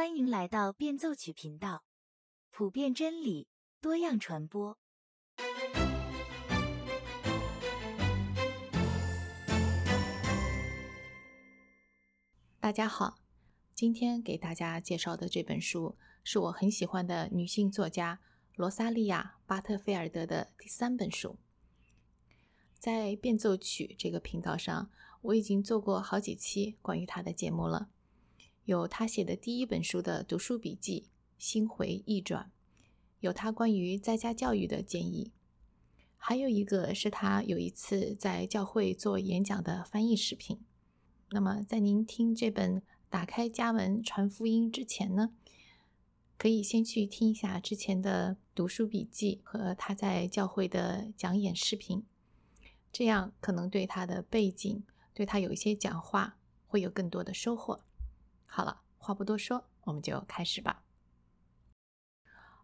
欢迎来到变奏曲频道，普遍真理，多样传播。大家好，今天给大家介绍的这本书是我很喜欢的女性作家罗萨利亚·巴特菲尔德的第三本书。在变奏曲这个频道上，我已经做过好几期关于她的节目了。有他写的第一本书的读书笔记《心回意转》，有他关于在家教育的建议，还有一个是他有一次在教会做演讲的翻译视频。那么，在您听这本《打开家门传福音》之前呢，可以先去听一下之前的读书笔记和他在教会的讲演视频，这样可能对他的背景、对他有一些讲话会有更多的收获。好了，话不多说，我们就开始吧。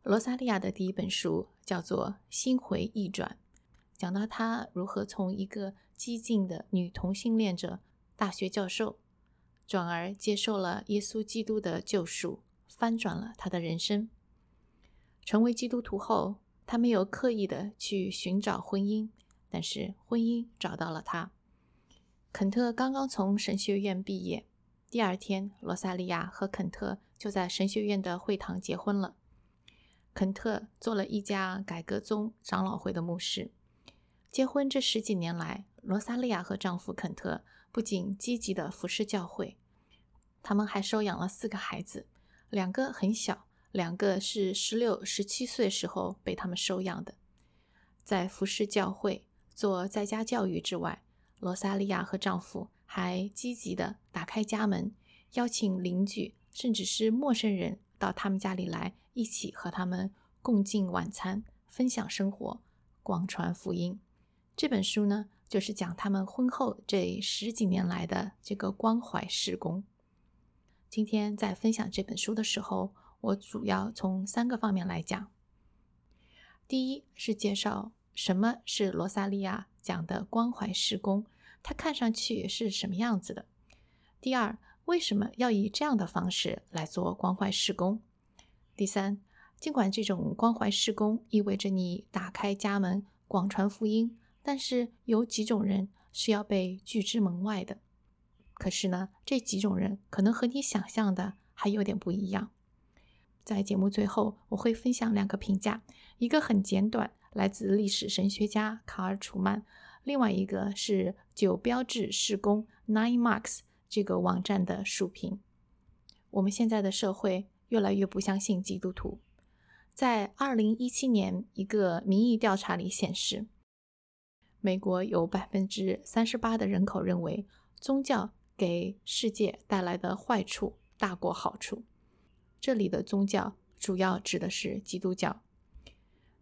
罗萨利亚的第一本书叫做《心回意转》，讲到她如何从一个激进的女同性恋者、大学教授，转而接受了耶稣基督的救赎，翻转了她的人生。成为基督徒后，她没有刻意的去寻找婚姻，但是婚姻找到了她。肯特刚刚从神学院毕业。第二天，罗萨利亚和肯特就在神学院的会堂结婚了。肯特做了一家改革宗长老会的牧师。结婚这十几年来，罗萨利亚和丈夫肯特不仅积极的服侍教会，他们还收养了四个孩子，两个很小，两个是十六、十七岁时候被他们收养的。在服侍教会、做在家教育之外，罗萨利亚和丈夫。还积极地打开家门，邀请邻居甚至是陌生人到他们家里来，一起和他们共进晚餐，分享生活，广传福音。这本书呢，就是讲他们婚后这十几年来的这个关怀施工。今天在分享这本书的时候，我主要从三个方面来讲。第一是介绍什么是罗萨利亚讲的关怀施工。它看上去是什么样子的？第二，为什么要以这样的方式来做关怀施工？第三，尽管这种关怀施工意味着你打开家门广传福音，但是有几种人是要被拒之门外的。可是呢，这几种人可能和你想象的还有点不一样。在节目最后，我会分享两个评价，一个很简短，来自历史神学家卡尔·楚曼。另外一个是九标志施工 Nine Marks 这个网站的书评。我们现在的社会越来越不相信基督徒。在二零一七年一个民意调查里显示，美国有百分之三十八的人口认为宗教给世界带来的坏处大过好处。这里的宗教主要指的是基督教。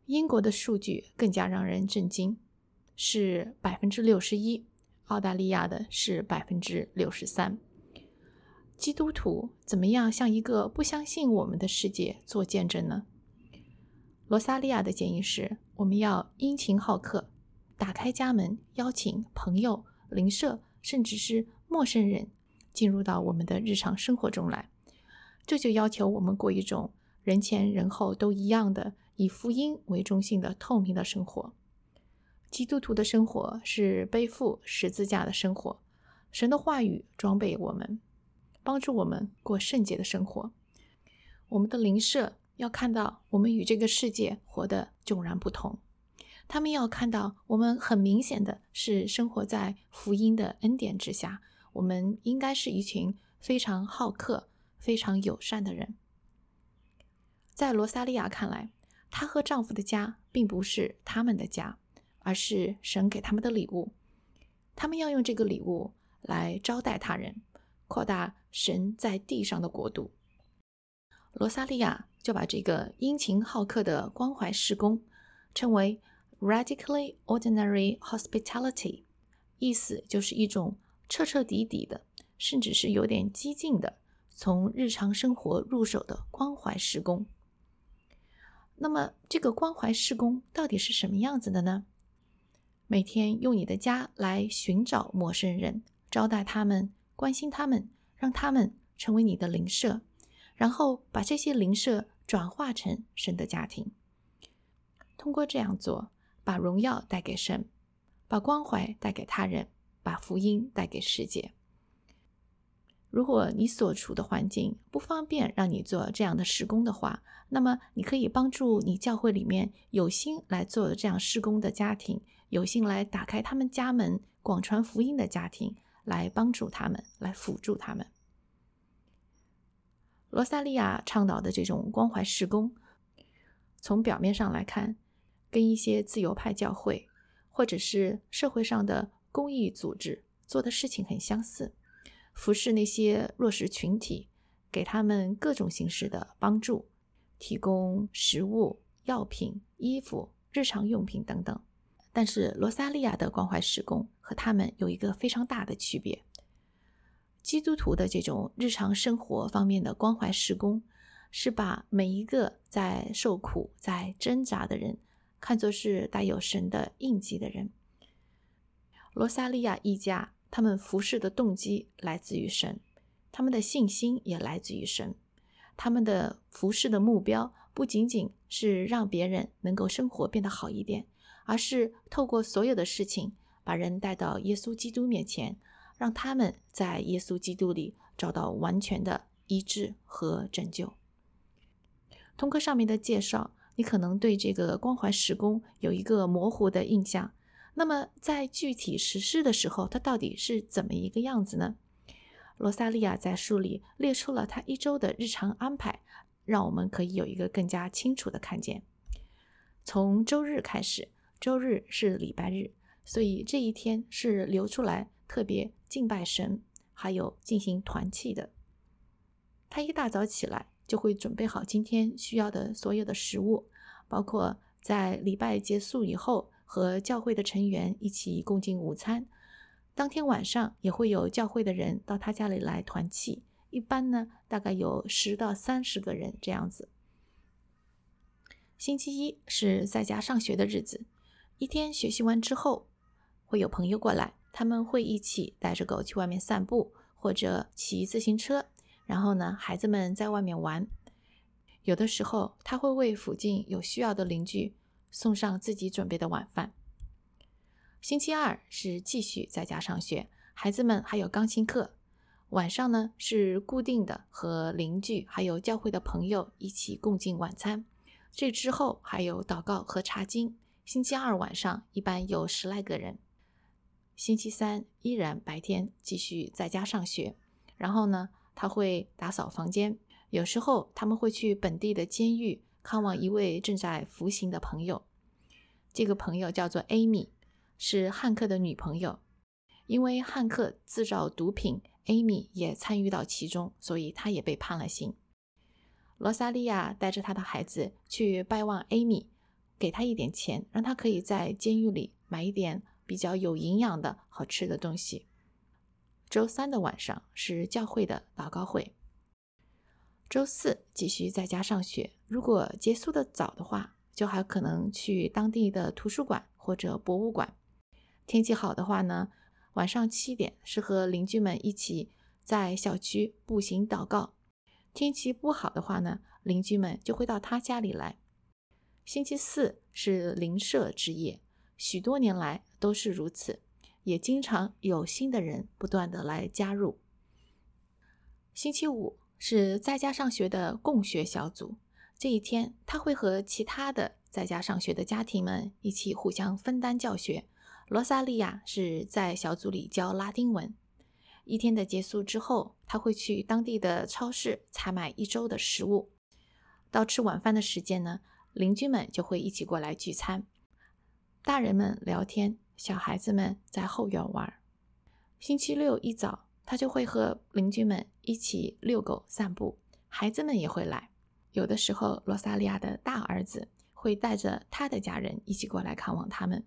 英国的数据更加让人震惊。是百分之六十一，澳大利亚的是百分之六十三。基督徒怎么样向一个不相信我们的世界做见证呢？罗萨利亚的建议是：我们要殷勤好客，打开家门，邀请朋友、邻舍，甚至是陌生人进入到我们的日常生活中来。这就要求我们过一种人前人后都一样的，以福音为中心的透明的生活。基督徒的生活是背负十字架的生活，神的话语装备我们，帮助我们过圣洁的生活。我们的邻舍要看到我们与这个世界活得迥然不同，他们要看到我们很明显的是生活在福音的恩典之下。我们应该是一群非常好客、非常友善的人。在罗萨利亚看来，她和丈夫的家并不是他们的家。而是神给他们的礼物，他们要用这个礼物来招待他人，扩大神在地上的国度。罗萨利亚就把这个殷勤好客的关怀施工称为 “radically ordinary hospitality”，意思就是一种彻彻底底的，甚至是有点激进的，从日常生活入手的关怀施工。那么，这个关怀施工到底是什么样子的呢？每天用你的家来寻找陌生人，招待他们，关心他们，让他们成为你的邻舍，然后把这些邻舍转化成神的家庭。通过这样做，把荣耀带给神，把关怀带给他人，把福音带给世界。如果你所处的环境不方便让你做这样的施工的话，那么你可以帮助你教会里面有心来做这样施工的家庭，有心来打开他们家门广传福音的家庭，来帮助他们，来辅助他们。罗萨利亚倡导的这种关怀施工，从表面上来看，跟一些自由派教会或者是社会上的公益组织做的事情很相似。服侍那些弱势群体，给他们各种形式的帮助，提供食物、药品、衣服、日常用品等等。但是，罗萨利亚的关怀施工和他们有一个非常大的区别：基督徒的这种日常生活方面的关怀施工，是把每一个在受苦、在挣扎的人，看作是带有神的印记的人。罗萨利亚一家。他们服侍的动机来自于神，他们的信心也来自于神。他们的服侍的目标不仅仅是让别人能够生活变得好一点，而是透过所有的事情把人带到耶稣基督面前，让他们在耶稣基督里找到完全的医治和拯救。通过上面的介绍，你可能对这个关怀时工有一个模糊的印象。那么，在具体实施的时候，它到底是怎么一个样子呢？罗萨利亚在书里列出了他一周的日常安排，让我们可以有一个更加清楚的看见。从周日开始，周日是礼拜日，所以这一天是留出来特别敬拜神，还有进行团契的。他一大早起来就会准备好今天需要的所有的食物，包括在礼拜结束以后。和教会的成员一起共进午餐，当天晚上也会有教会的人到他家里来团契，一般呢大概有十到三十个人这样子。星期一是在家上学的日子，一天学习完之后，会有朋友过来，他们会一起带着狗去外面散步，或者骑自行车，然后呢孩子们在外面玩，有的时候他会为附近有需要的邻居。送上自己准备的晚饭。星期二是继续在家上学，孩子们还有钢琴课。晚上呢是固定的和邻居还有教会的朋友一起共进晚餐。这之后还有祷告和查经。星期二晚上一般有十来个人。星期三依然白天继续在家上学，然后呢他会打扫房间，有时候他们会去本地的监狱。看望一位正在服刑的朋友，这个朋友叫做 Amy，是汉克的女朋友。因为汉克制造毒品，Amy 也参与到其中，所以她也被判了刑。罗萨利亚带着她的孩子去拜望 Amy，给她一点钱，让她可以在监狱里买一点比较有营养的好吃的东西。周三的晚上是教会的祷告会。周四继续在家上学。如果结束的早的话，就还可能去当地的图书馆或者博物馆。天气好的话呢，晚上七点是和邻居们一起在小区步行祷告。天气不好的话呢，邻居们就会到他家里来。星期四是邻舍之夜，许多年来都是如此，也经常有新的人不断的来加入。星期五。是在家上学的共学小组。这一天，他会和其他的在家上学的家庭们一起互相分担教学。罗萨利亚是在小组里教拉丁文。一天的结束之后，他会去当地的超市采买一周的食物。到吃晚饭的时间呢，邻居们就会一起过来聚餐，大人们聊天，小孩子们在后院玩。星期六一早。他就会和邻居们一起遛狗散步，孩子们也会来。有的时候，罗萨利亚的大儿子会带着他的家人一起过来看望他们。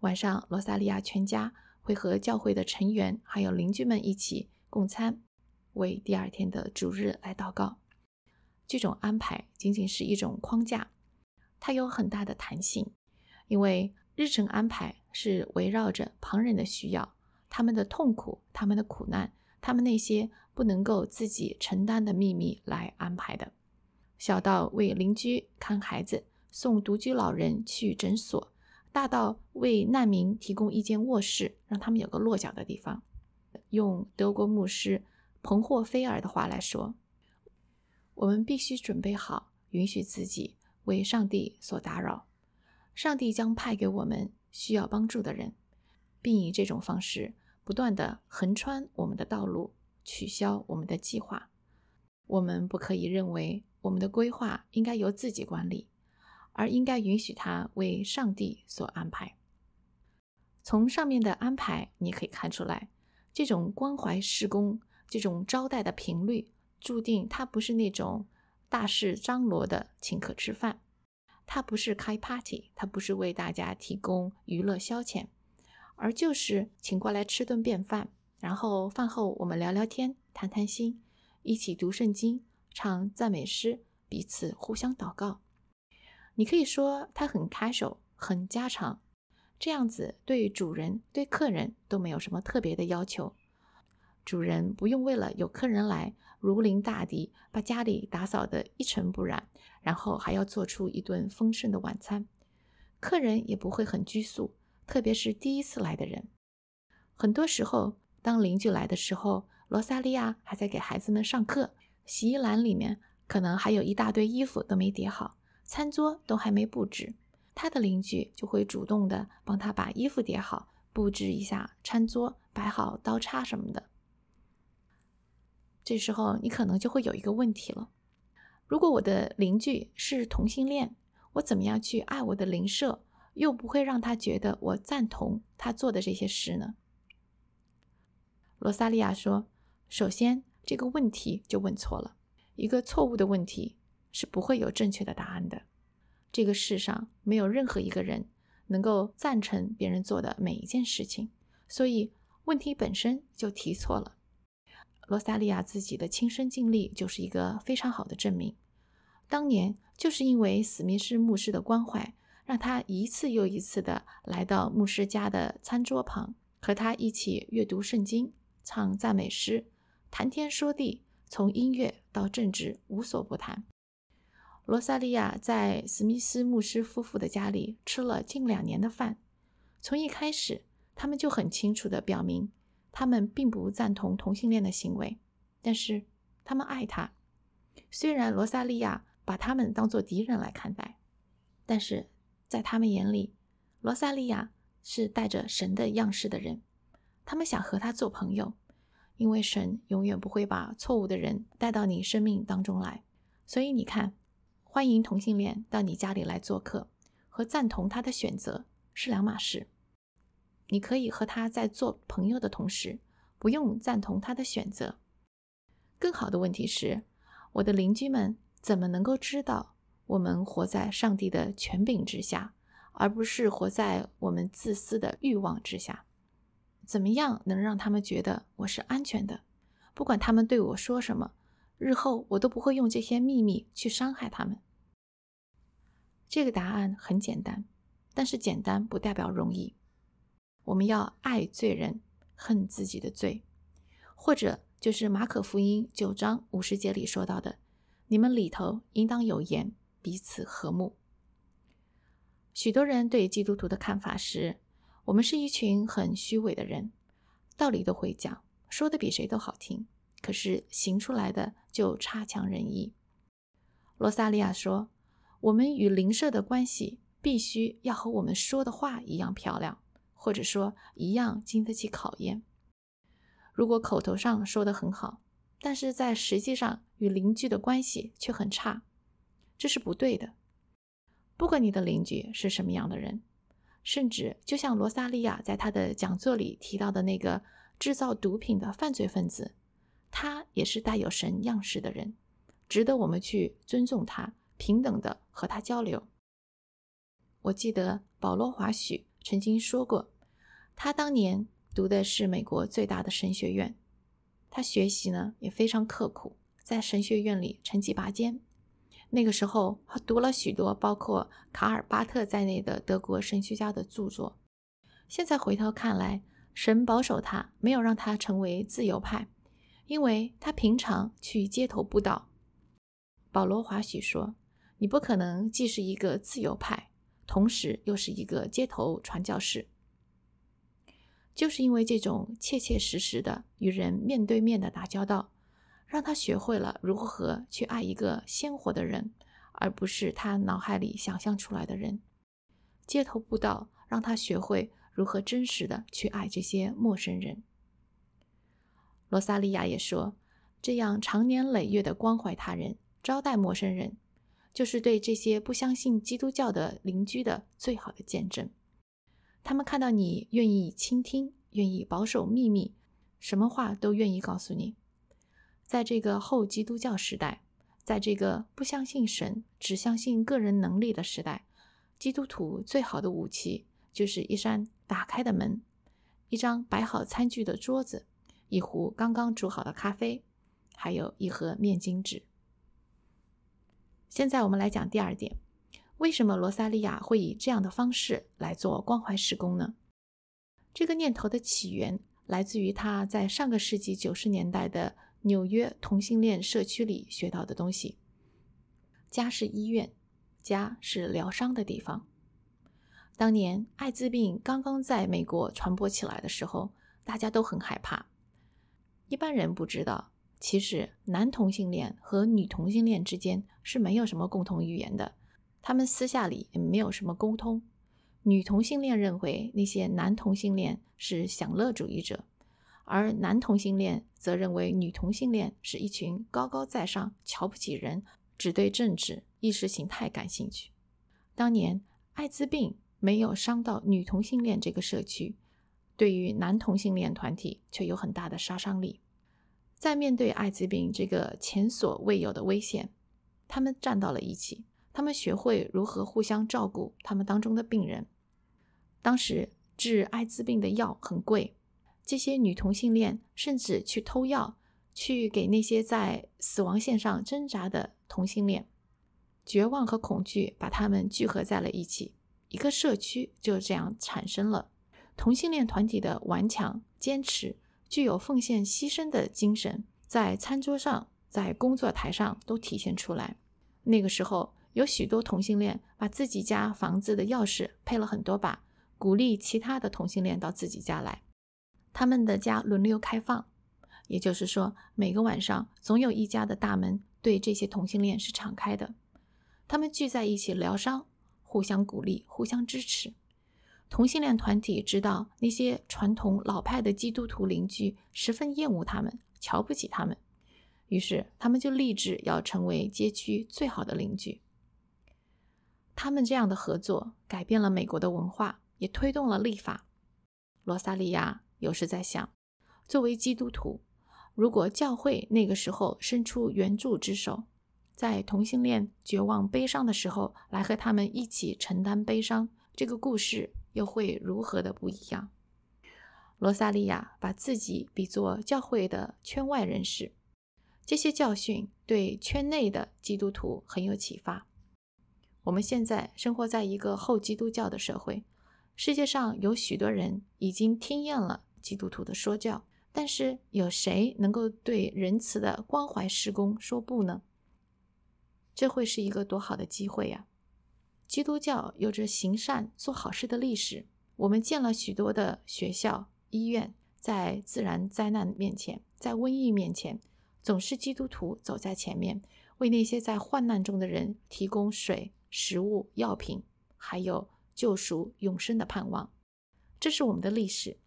晚上，罗萨利亚全家会和教会的成员还有邻居们一起共餐，为第二天的主日来祷告。这种安排仅仅是一种框架，它有很大的弹性，因为日程安排是围绕着旁人的需要。他们的痛苦，他们的苦难，他们那些不能够自己承担的秘密来安排的，小到为邻居看孩子、送独居老人去诊所，大到为难民提供一间卧室，让他们有个落脚的地方。用德国牧师彭霍菲尔的话来说，我们必须准备好，允许自己为上帝所打扰。上帝将派给我们需要帮助的人，并以这种方式。不断的横穿我们的道路，取消我们的计划。我们不可以认为我们的规划应该由自己管理，而应该允许它为上帝所安排。从上面的安排，你可以看出来，这种关怀施工、这种招待的频率，注定它不是那种大事张罗的请客吃饭，它不是开 party，它不是为大家提供娱乐消遣。而就是请过来吃顿便饭，然后饭后我们聊聊天、谈谈心，一起读圣经、唱赞美诗，彼此互相祷告。你可以说他很 casual，很家常，这样子对主人、对客人都没有什么特别的要求。主人不用为了有客人来如临大敌，把家里打扫得一尘不染，然后还要做出一顿丰盛的晚餐。客人也不会很拘束。特别是第一次来的人，很多时候，当邻居来的时候，罗萨利亚还在给孩子们上课，洗衣篮里面可能还有一大堆衣服都没叠好，餐桌都还没布置，他的邻居就会主动的帮他把衣服叠好，布置一下餐桌，摆好刀叉什么的。这时候你可能就会有一个问题了：如果我的邻居是同性恋，我怎么样去爱我的邻舍？又不会让他觉得我赞同他做的这些事呢？罗萨利亚说：“首先，这个问题就问错了。一个错误的问题是不会有正确的答案的。这个世上没有任何一个人能够赞成别人做的每一件事情，所以问题本身就提错了。罗萨利亚自己的亲身经历就是一个非常好的证明。当年就是因为史密斯牧师的关怀。”让他一次又一次的来到牧师家的餐桌旁，和他一起阅读圣经、唱赞美诗、谈天说地，从音乐到政治无所不谈。罗萨利亚在史密斯牧师夫妇的家里吃了近两年的饭，从一开始，他们就很清楚的表明，他们并不赞同同性恋的行为，但是他们爱他。虽然罗萨利亚把他们当作敌人来看待，但是。在他们眼里，罗萨利亚是带着神的样式的人，他们想和他做朋友，因为神永远不会把错误的人带到你生命当中来。所以你看，欢迎同性恋到你家里来做客，和赞同他的选择是两码事。你可以和他在做朋友的同时，不用赞同他的选择。更好的问题是，我的邻居们怎么能够知道？我们活在上帝的权柄之下，而不是活在我们自私的欲望之下。怎么样能让他们觉得我是安全的？不管他们对我说什么，日后我都不会用这些秘密去伤害他们。这个答案很简单，但是简单不代表容易。我们要爱罪人，恨自己的罪，或者就是马可福音九章五十节里说到的：“你们里头应当有盐。”彼此和睦。许多人对基督徒的看法是：我们是一群很虚伪的人，道理都会讲，说的比谁都好听，可是行出来的就差强人意。罗萨利亚说：“我们与邻舍的关系必须要和我们说的话一样漂亮，或者说一样经得起考验。如果口头上说的很好，但是在实际上与邻居的关系却很差。”这是不对的。不管你的邻居是什么样的人，甚至就像罗萨利亚在他的讲座里提到的那个制造毒品的犯罪分子，他也是带有神样式的人，值得我们去尊重他，平等的和他交流。我记得保罗华许曾经说过，他当年读的是美国最大的神学院，他学习呢也非常刻苦，在神学院里成绩拔尖。那个时候，他读了许多包括卡尔巴特在内的德国神学家的著作。现在回头看来，神保守他，没有让他成为自由派，因为他平常去街头布道。保罗华许说：“你不可能既是一个自由派，同时又是一个街头传教士。”就是因为这种切切实实的与人面对面的打交道，让他学会了如何去爱一个鲜活的人，而不是他脑海里想象出来的人。街头布道让他学会如何真实的去爱这些陌生人。罗萨利亚也说：“这样长年累月的关怀他人。”招待陌生人，就是对这些不相信基督教的邻居的最好的见证。他们看到你愿意倾听，愿意保守秘密，什么话都愿意告诉你。在这个后基督教时代，在这个不相信神、只相信个人能力的时代，基督徒最好的武器就是一扇打开的门，一张摆好餐具的桌子，一壶刚刚煮好的咖啡，还有一盒面巾纸。现在我们来讲第二点，为什么罗萨利亚会以这样的方式来做关怀施工呢？这个念头的起源来自于他在上个世纪九十年代的纽约同性恋社区里学到的东西。家是医院，家是疗伤的地方。当年艾滋病刚刚在美国传播起来的时候，大家都很害怕。一般人不知道。其实，男同性恋和女同性恋之间是没有什么共同语言的，他们私下里也没有什么沟通。女同性恋认为那些男同性恋是享乐主义者，而男同性恋则认为女同性恋是一群高高在上、瞧不起人、只对政治意识形态感兴趣。当年艾滋病没有伤到女同性恋这个社区，对于男同性恋团体却有很大的杀伤力。在面对艾滋病这个前所未有的危险，他们站到了一起。他们学会如何互相照顾他们当中的病人。当时治艾滋病的药很贵，这些女同性恋甚至去偷药，去给那些在死亡线上挣扎的同性恋。绝望和恐惧把他们聚合在了一起，一个社区就这样产生了。同性恋团体的顽强坚持。具有奉献牺牲的精神，在餐桌上，在工作台上都体现出来。那个时候，有许多同性恋把自己家房子的钥匙配了很多把，鼓励其他的同性恋到自己家来。他们的家轮流开放，也就是说，每个晚上总有一家的大门对这些同性恋是敞开的。他们聚在一起疗伤，互相鼓励，互相支持。同性恋团体知道那些传统老派的基督徒邻居十分厌恶他们，瞧不起他们，于是他们就立志要成为街区最好的邻居。他们这样的合作改变了美国的文化，也推动了立法。罗萨利亚有时在想，作为基督徒，如果教会那个时候伸出援助之手，在同性恋绝望悲伤的时候来和他们一起承担悲伤，这个故事。又会如何的不一样？罗萨利亚把自己比作教会的圈外人士，这些教训对圈内的基督徒很有启发。我们现在生活在一个后基督教的社会，世界上有许多人已经听厌了基督徒的说教，但是有谁能够对仁慈的关怀施工说不呢？这会是一个多好的机会呀！基督教有着行善、做好事的历史。我们建了许多的学校、医院，在自然灾难面前，在瘟疫面前，总是基督徒走在前面，为那些在患难中的人提供水、食物、药品，还有救赎、永生的盼望。这是我们的历史。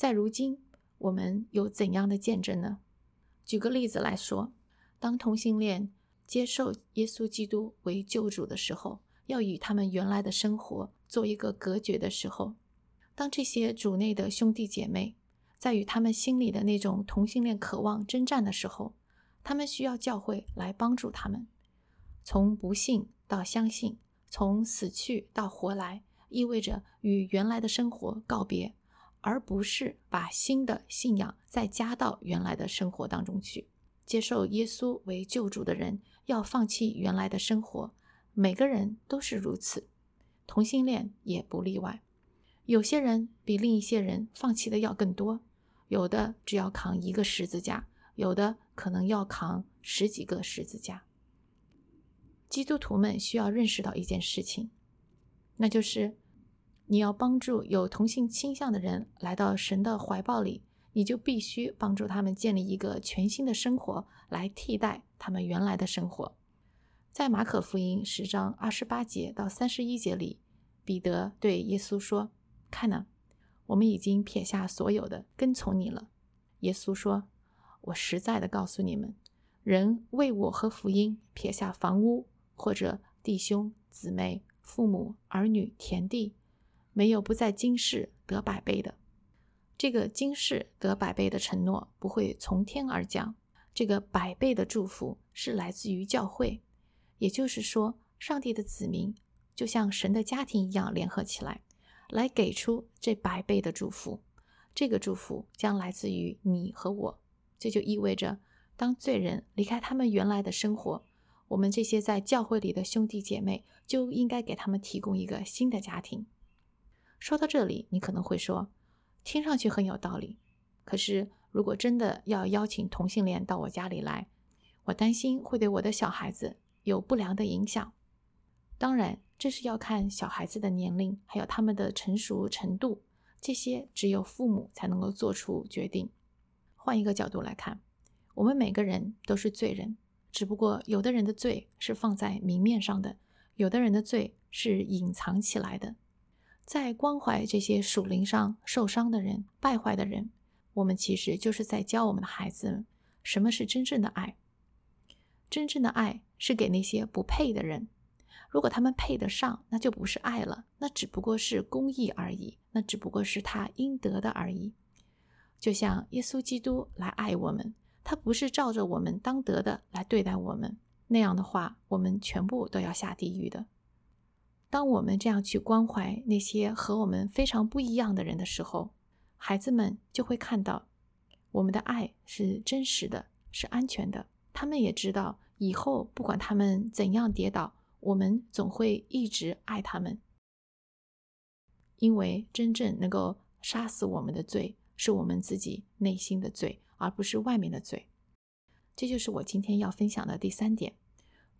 在如今，我们有怎样的见证呢？举个例子来说，当同性恋接受耶稣基督为救主的时候。要与他们原来的生活做一个隔绝的时候，当这些主内的兄弟姐妹在与他们心里的那种同性恋渴望征战的时候，他们需要教会来帮助他们，从不信到相信，从死去到活来，意味着与原来的生活告别，而不是把新的信仰再加到原来的生活当中去。接受耶稣为救主的人要放弃原来的生活。每个人都是如此，同性恋也不例外。有些人比另一些人放弃的要更多，有的只要扛一个十字架，有的可能要扛十几个十字架。基督徒们需要认识到一件事情，那就是你要帮助有同性倾向的人来到神的怀抱里，你就必须帮助他们建立一个全新的生活，来替代他们原来的生活。在马可福音十章二十八节到三十一节里，彼得对耶稣说：“看呐，我们已经撇下所有的，跟从你了。”耶稣说：“我实在的告诉你们，人为我和福音撇下房屋。”或者弟兄姊妹、父母、儿女、田地，没有不在今世得百倍的。这个今世得百倍的承诺不会从天而降，这个百倍的祝福是来自于教会，也就是说，上帝的子民就像神的家庭一样联合起来，来给出这百倍的祝福。这个祝福将来自于你和我，这就意味着，当罪人离开他们原来的生活。我们这些在教会里的兄弟姐妹就应该给他们提供一个新的家庭。说到这里，你可能会说，听上去很有道理。可是，如果真的要邀请同性恋到我家里来，我担心会对我的小孩子有不良的影响。当然，这是要看小孩子的年龄，还有他们的成熟程度，这些只有父母才能够做出决定。换一个角度来看，我们每个人都是罪人。只不过，有的人的罪是放在明面上的，有的人的罪是隐藏起来的。在关怀这些属灵上受伤的人、败坏的人，我们其实就是在教我们的孩子什么是真正的爱。真正的爱是给那些不配的人，如果他们配得上，那就不是爱了，那只不过是公义而已，那只不过是他应得的而已。就像耶稣基督来爱我们。他不是照着我们当得的来对待我们，那样的话，我们全部都要下地狱的。当我们这样去关怀那些和我们非常不一样的人的时候，孩子们就会看到我们的爱是真实的，是安全的。他们也知道，以后不管他们怎样跌倒，我们总会一直爱他们。因为真正能够杀死我们的罪，是我们自己内心的罪。而不是外面的罪，这就是我今天要分享的第三点。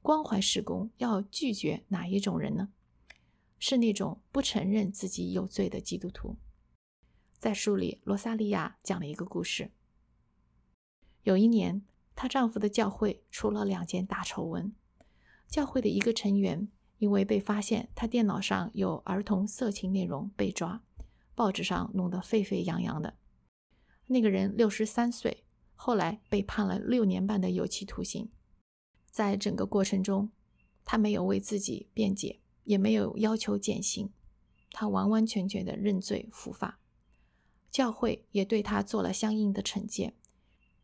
关怀施工要拒绝哪一种人呢？是那种不承认自己有罪的基督徒。在书里，罗萨利亚讲了一个故事。有一年，她丈夫的教会出了两件大丑闻。教会的一个成员因为被发现他电脑上有儿童色情内容被抓，报纸上弄得沸沸扬扬的。那个人六十三岁，后来被判了六年半的有期徒刑。在整个过程中，他没有为自己辩解，也没有要求减刑，他完完全全的认罪伏法。教会也对他做了相应的惩戒。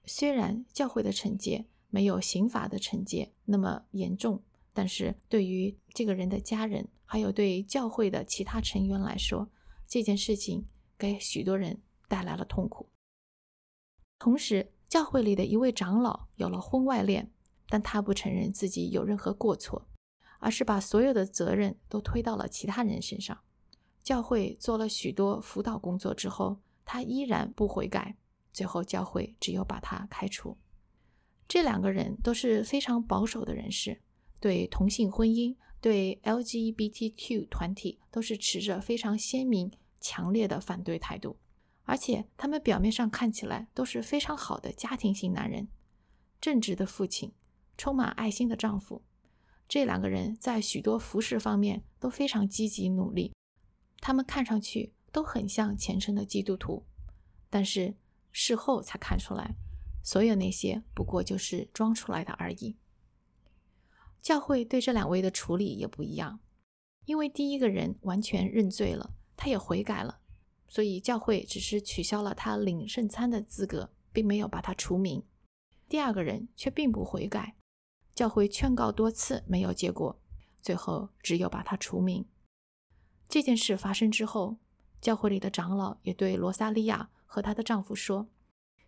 虽然教会的惩戒没有刑法的惩戒那么严重，但是对于这个人的家人，还有对教会的其他成员来说，这件事情给许多人带来了痛苦。同时，教会里的一位长老有了婚外恋，但他不承认自己有任何过错，而是把所有的责任都推到了其他人身上。教会做了许多辅导工作之后，他依然不悔改，最后教会只有把他开除。这两个人都是非常保守的人士，对同性婚姻、对 LGBTQ 团体都是持着非常鲜明、强烈的反对态度。而且他们表面上看起来都是非常好的家庭型男人，正直的父亲，充满爱心的丈夫。这两个人在许多服饰方面都非常积极努力，他们看上去都很像虔诚的基督徒。但是事后才看出来，所有那些不过就是装出来的而已。教会对这两位的处理也不一样，因为第一个人完全认罪了，他也悔改了。所以教会只是取消了他领圣餐的资格，并没有把他除名。第二个人却并不悔改，教会劝告多次没有结果，最后只有把他除名。这件事发生之后，教会里的长老也对罗萨利亚和她的丈夫说：“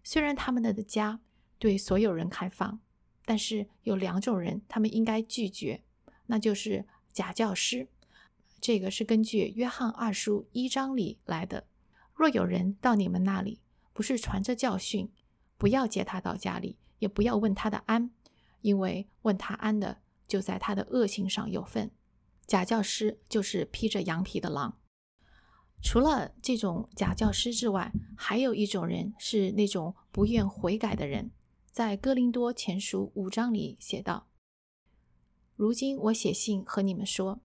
虽然他们的家对所有人开放，但是有两种人他们应该拒绝，那就是假教师。”这个是根据约翰二书一章里来的。若有人到你们那里，不是传着教训，不要接他到家里，也不要问他的安，因为问他安的就在他的恶行上有份。假教师就是披着羊皮的狼。除了这种假教师之外，还有一种人是那种不愿悔改的人。在哥林多前书五章里写道：“如今我写信和你们说，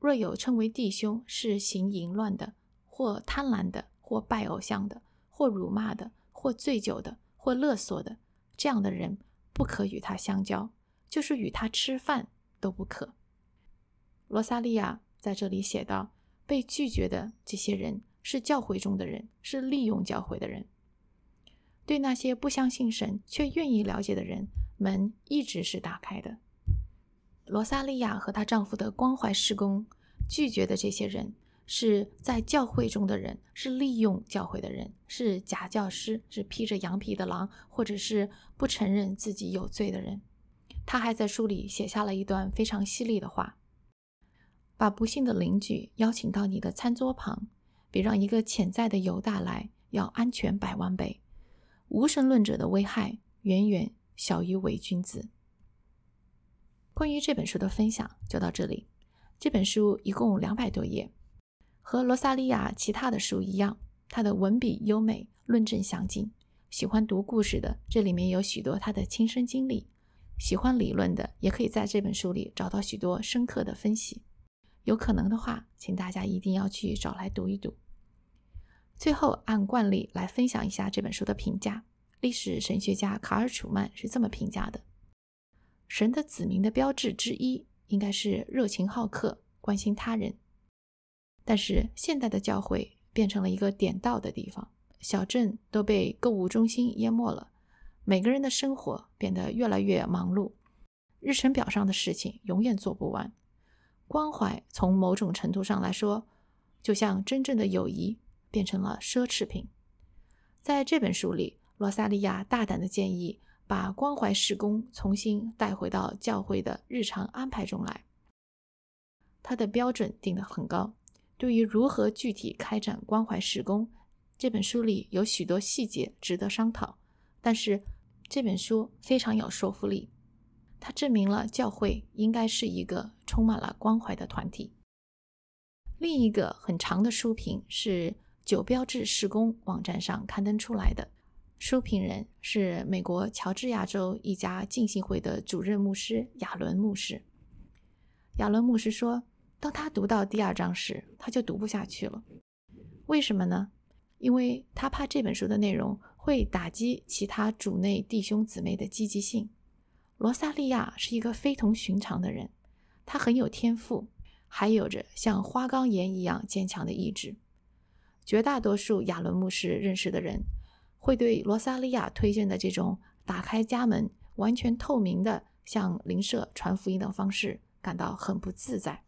若有称为弟兄是行淫乱的，或贪婪的，或拜偶像的，或辱骂的，或醉酒的，或勒索的，这样的人不可与他相交，就是与他吃饭都不可。”罗萨利亚在这里写道。被拒绝的这些人是教会中的人，是利用教会的人。对那些不相信神却愿意了解的人，门一直是打开的。罗萨利亚和她丈夫的关怀施工拒绝的这些人，是在教会中的人，是利用教会的人，是假教师，是披着羊皮的狼，或者是不承认自己有罪的人。他还在书里写下了一段非常犀利的话。把不幸的邻居邀请到你的餐桌旁，比让一个潜在的犹大来要安全百万倍。无神论者的危害远远小于伪君子。关于这本书的分享就到这里。这本书一共两百多页，和罗萨利亚其他的书一样，他的文笔优美，论证详尽。喜欢读故事的，这里面有许多他的亲身经历；喜欢理论的，也可以在这本书里找到许多深刻的分析。有可能的话，请大家一定要去找来读一读。最后，按惯例来分享一下这本书的评价。历史神学家卡尔·楚曼是这么评价的：神的子民的标志之一应该是热情好客、关心他人。但是，现代的教会变成了一个点到的地方，小镇都被购物中心淹没了，每个人的生活变得越来越忙碌，日程表上的事情永远做不完。关怀从某种程度上来说，就像真正的友谊变成了奢侈品。在这本书里，罗萨利亚大胆的建议把关怀施工重新带回到教会的日常安排中来。他的标准定得很高。对于如何具体开展关怀施工，这本书里有许多细节值得商讨。但是这本书非常有说服力。它证明了教会应该是一个充满了关怀的团体。另一个很长的书评是九标志施工网站上刊登出来的，书评人是美国乔治亚州一家浸信会的主任牧师亚伦牧师。亚伦牧师说，当他读到第二章时，他就读不下去了。为什么呢？因为他怕这本书的内容会打击其他主内弟兄姊妹的积极性。罗萨利亚是一个非同寻常的人，他很有天赋，还有着像花岗岩一样坚强的意志。绝大多数亚伦牧师认识的人，会对罗萨利亚推荐的这种打开家门、完全透明的向邻舍传福音的方式感到很不自在。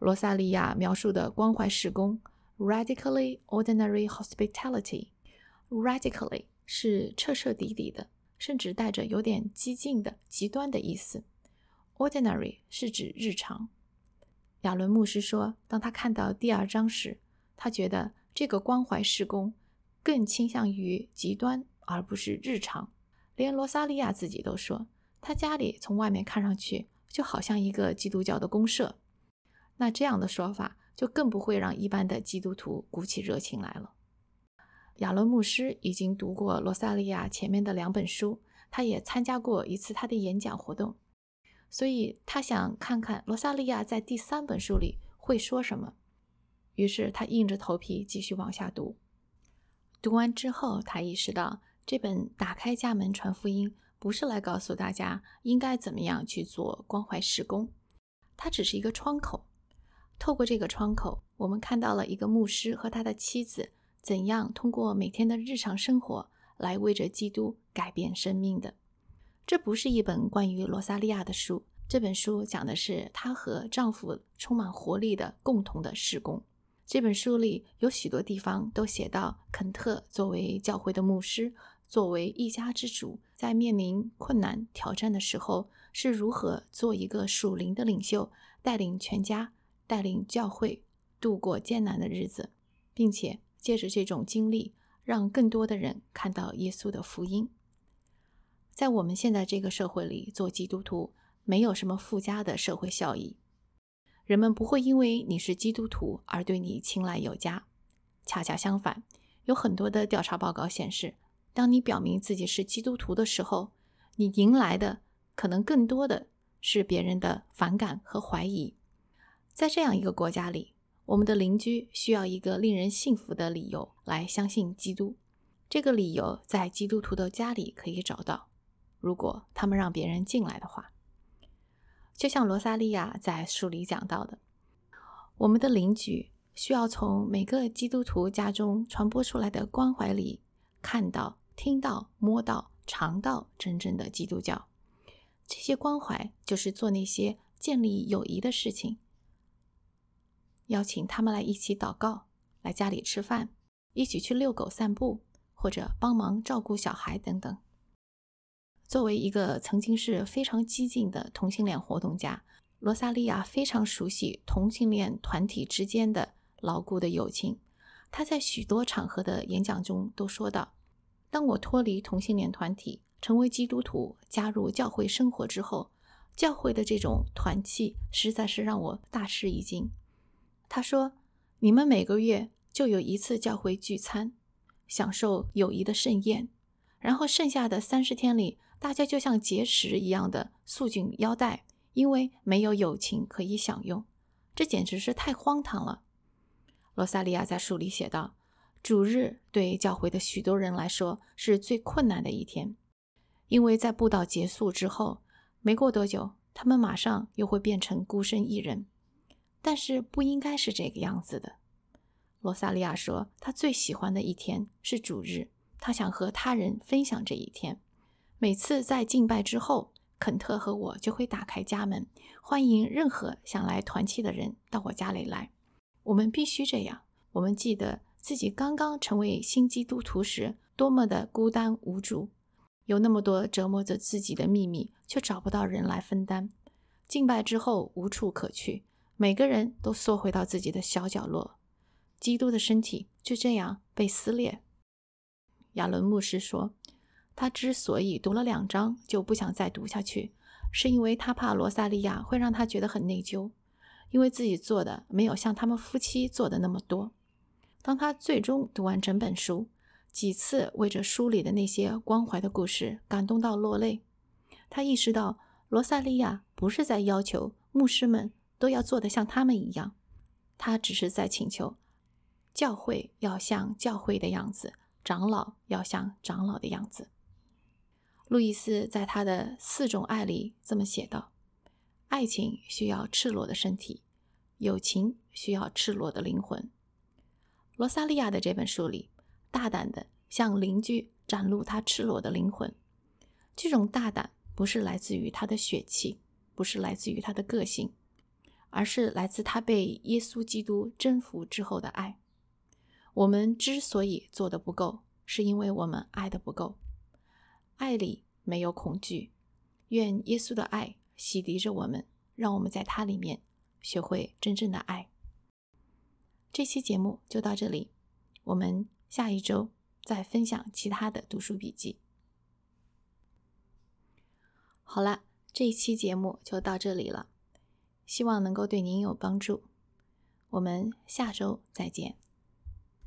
罗萨利亚描述的关怀施工 （radically ordinary hospitality），radically 是彻彻底底的。甚至带着有点激进的极端的意思。Ordinary 是指日常。亚伦牧师说，当他看到第二章时，他觉得这个关怀施工更倾向于极端，而不是日常。连罗萨利亚自己都说，他家里从外面看上去就好像一个基督教的公社。那这样的说法就更不会让一般的基督徒鼓起热情来了。亚伦牧师已经读过罗萨利亚前面的两本书，他也参加过一次他的演讲活动，所以他想看看罗萨利亚在第三本书里会说什么。于是他硬着头皮继续往下读。读完之后，他意识到这本《打开家门传福音》不是来告诉大家应该怎么样去做关怀施工，它只是一个窗口。透过这个窗口，我们看到了一个牧师和他的妻子。怎样通过每天的日常生活来为着基督改变生命的？这不是一本关于罗萨利亚的书。这本书讲的是她和丈夫充满活力的共同的施工。这本书里有许多地方都写到，肯特作为教会的牧师，作为一家之主，在面临困难挑战的时候，是如何做一个属灵的领袖，带领全家、带领教会度过艰难的日子，并且。借着这种经历让更多的人看到耶稣的福音。在我们现在这个社会里，做基督徒没有什么附加的社会效益，人们不会因为你是基督徒而对你青睐有加。恰恰相反，有很多的调查报告显示，当你表明自己是基督徒的时候，你迎来的可能更多的是别人的反感和怀疑。在这样一个国家里，我们的邻居需要一个令人信服的理由来相信基督。这个理由在基督徒的家里可以找到，如果他们让别人进来的话。就像罗萨利亚在书里讲到的，我们的邻居。需要从每个基督徒家中传播出来的关怀里，看到、听到、摸到、尝到真正的基督教。这些关怀就是做那些建立友谊的事情，邀请他们来一起祷告，来家里吃饭，一起去遛狗散步，或者帮忙照顾小孩等等。作为一个曾经是非常激进的同性恋活动家，罗萨利亚非常熟悉同性恋团体之间的。牢固的友情，他在许多场合的演讲中都说到：“当我脱离同性恋团体，成为基督徒，加入教会生活之后，教会的这种团契实在是让我大吃一惊。”他说：“你们每个月就有一次教会聚餐，享受友谊的盛宴，然后剩下的三十天里，大家就像节食一样的束紧腰带，因为没有友情可以享用，这简直是太荒唐了。”罗萨利亚在书里写道：“主日对教会的许多人来说是最困难的一天，因为在布道结束之后，没过多久，他们马上又会变成孤身一人。但是不应该是这个样子的。”罗萨利亚说：“他最喜欢的一天是主日，他想和他人分享这一天。每次在敬拜之后，肯特和我就会打开家门，欢迎任何想来团契的人到我家里来。”我们必须这样。我们记得自己刚刚成为新基督徒时，多么的孤单无助，有那么多折磨着自己的秘密，却找不到人来分担。敬拜之后无处可去，每个人都缩回到自己的小角落。基督的身体就这样被撕裂。亚伦牧师说，他之所以读了两章就不想再读下去，是因为他怕罗萨利亚会让他觉得很内疚。因为自己做的没有像他们夫妻做的那么多。当他最终读完整本书，几次为着书里的那些关怀的故事感动到落泪，他意识到罗萨利亚不是在要求牧师们都要做得像他们一样，他只是在请求教会要像教会的样子，长老要像长老的样子。路易斯在他的四种爱里这么写道。爱情需要赤裸的身体，友情需要赤裸的灵魂。罗萨利亚的这本书里，大胆的向邻居展露他赤裸的灵魂。这种大胆不是来自于他的血气，不是来自于他的个性，而是来自他被耶稣基督征服之后的爱。我们之所以做的不够，是因为我们爱的不够。爱里没有恐惧。愿耶稣的爱。洗涤着我们，让我们在它里面学会真正的爱。这期节目就到这里，我们下一周再分享其他的读书笔记。好了，这一期节目就到这里了，希望能够对您有帮助。我们下周再见。